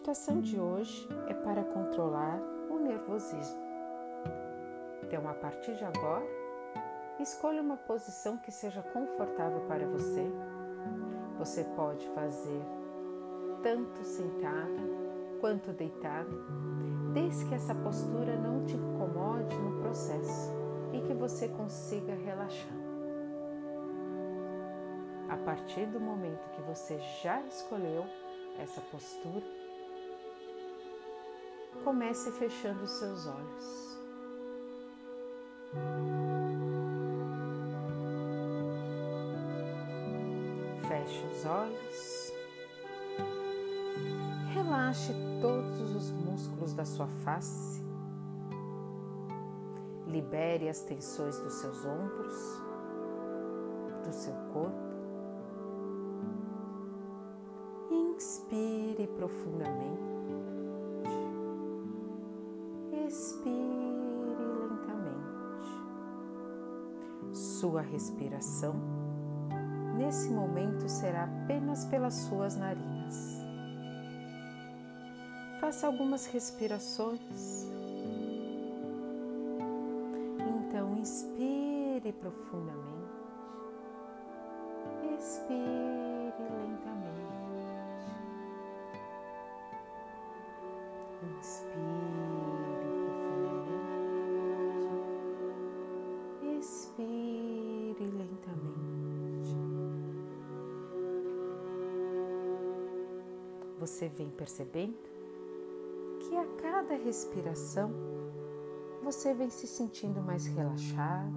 meditação de hoje é para controlar o nervosismo. Então, a partir de agora, escolha uma posição que seja confortável para você. Você pode fazer tanto sentada quanto deitada, desde que essa postura não te incomode no processo e que você consiga relaxar. A partir do momento que você já escolheu essa postura, comece fechando os seus olhos. Feche os olhos. Relaxe todos os músculos da sua face. Libere as tensões dos seus ombros, do seu corpo. Inspire profundamente. Sua respiração nesse momento será apenas pelas suas narinas. Faça algumas respirações. Então, inspire profundamente. Expire lentamente. Você vem percebendo que a cada respiração você vem se sentindo mais relaxado,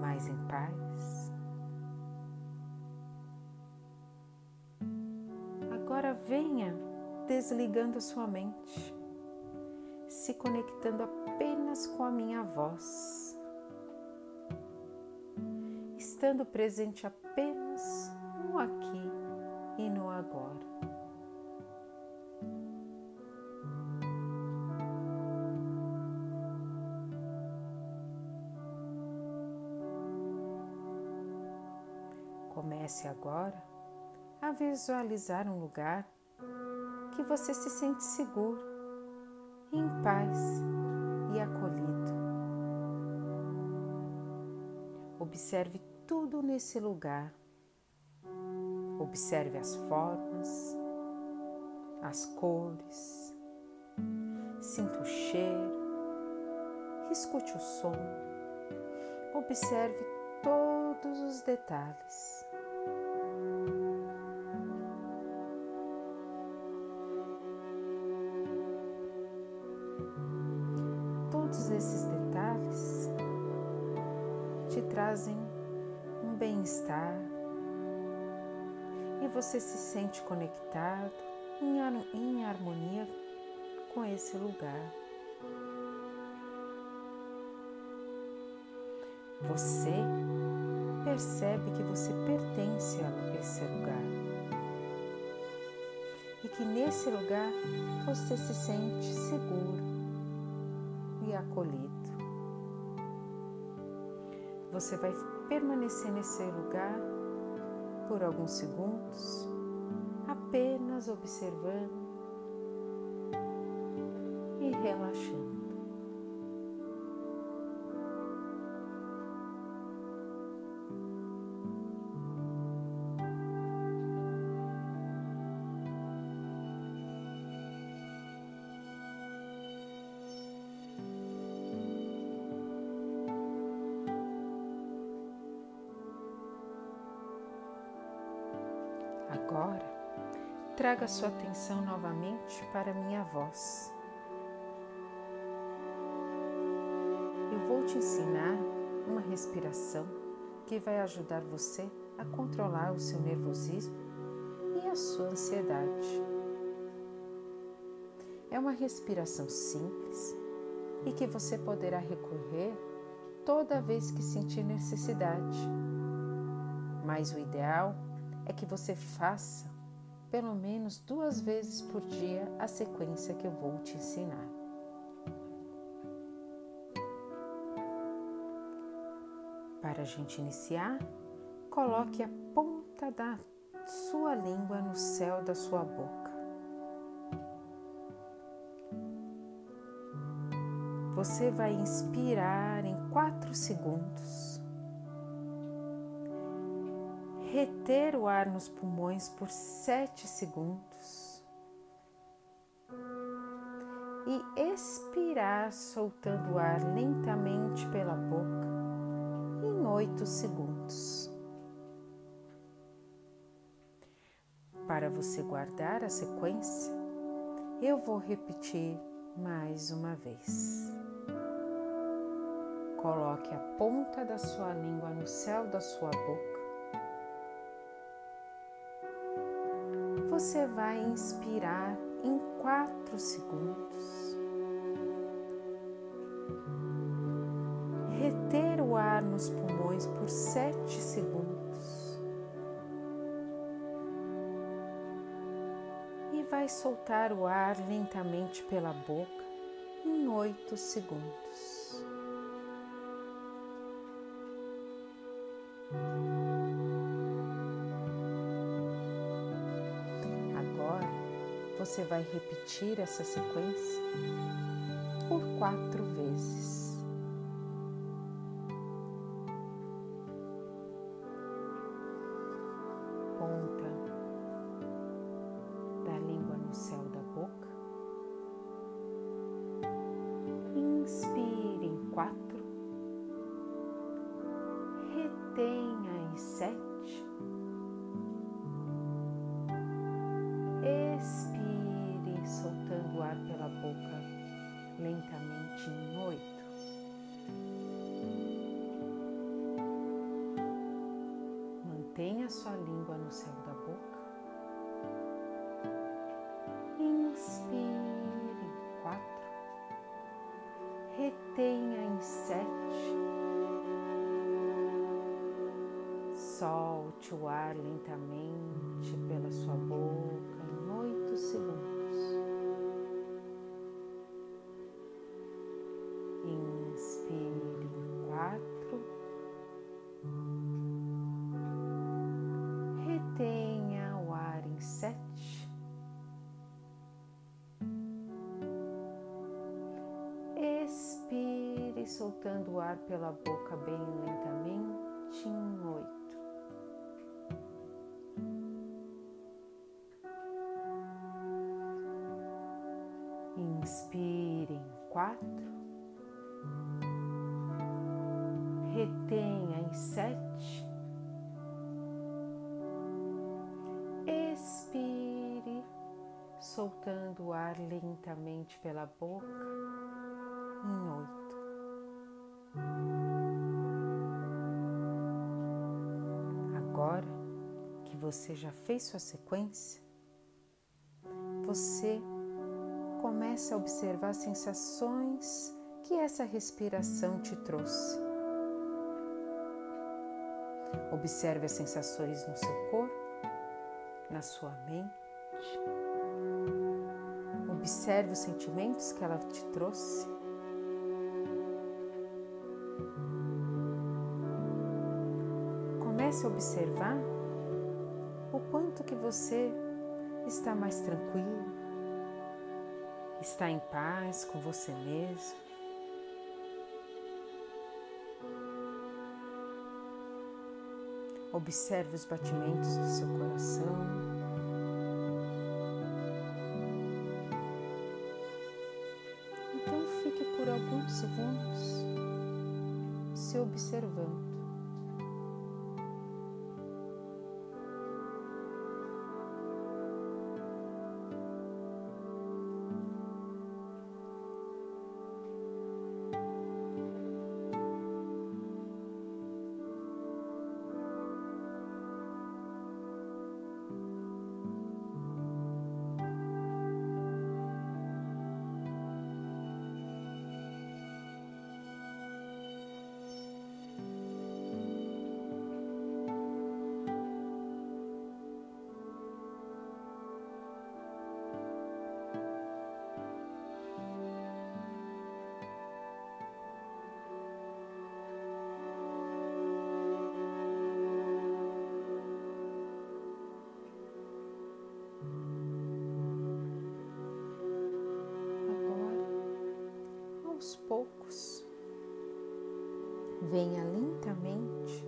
mais em paz. Agora venha desligando a sua mente, se conectando apenas com a minha voz, estando presente apenas no aqui agora. Comece agora a visualizar um lugar que você se sente seguro, em paz e acolhido. Observe tudo nesse lugar. Observe as formas, as cores, sinta o cheiro, escute o som, observe todos os detalhes. Todos esses detalhes te trazem um bem-estar e você se sente conectado em harmonia com esse lugar. Você percebe que você pertence a esse lugar e que nesse lugar você se sente seguro e acolhido. Você vai permanecer nesse lugar por alguns segundos, apenas observando e relaxando. Agora, traga sua atenção novamente para minha voz. Eu vou te ensinar uma respiração que vai ajudar você a controlar o seu nervosismo e a sua ansiedade. É uma respiração simples e que você poderá recorrer toda vez que sentir necessidade. Mas o ideal é que você faça pelo menos duas vezes por dia a sequência que eu vou te ensinar. Para a gente iniciar, coloque a ponta da sua língua no céu da sua boca. Você vai inspirar em quatro segundos reter o ar nos pulmões por sete segundos e expirar soltando o ar lentamente pela boca em oito segundos. Para você guardar a sequência, eu vou repetir mais uma vez. Coloque a ponta da sua língua no céu da sua boca. Você vai inspirar em quatro segundos. Reter o ar nos pulmões por sete segundos. E vai soltar o ar lentamente pela boca em oito segundos. Você vai repetir essa sequência por quatro vezes. Ponta da língua no céu da boca. Inspire em quatro, retenha em sete, lentamente em oito. Mantenha sua língua no céu da boca. Inspire em quatro, retenha em sete, solte o ar lentamente pela sua boca em oito segundos. Ar pela boca bem lentamente em oito. Inspire em quatro, retenha em sete, expire, soltando o ar lentamente pela boca em oito. Agora que você já fez sua sequência, você começa a observar as sensações que essa respiração te trouxe. Observe as sensações no seu corpo, na sua mente. Observe os sentimentos que ela te trouxe. A observar o quanto que você está mais tranquilo, está em paz com você mesmo. Observe os batimentos do seu coração. Então fique por alguns segundos se observando. Venha lentamente,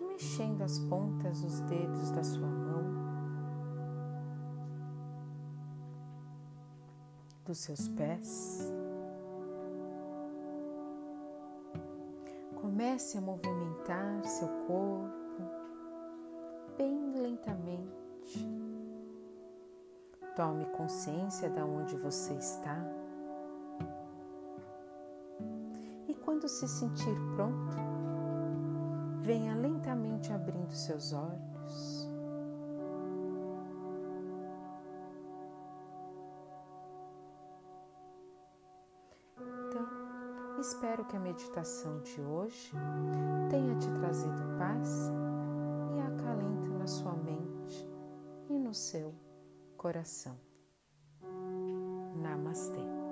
mexendo as pontas dos dedos da sua mão, dos seus pés. Comece a movimentar seu corpo bem lentamente. Tome consciência de onde você está. Quando se sentir pronto, venha lentamente abrindo seus olhos. Espero que a meditação de hoje tenha te trazido paz e acalento na sua mente e no seu coração. Namastê.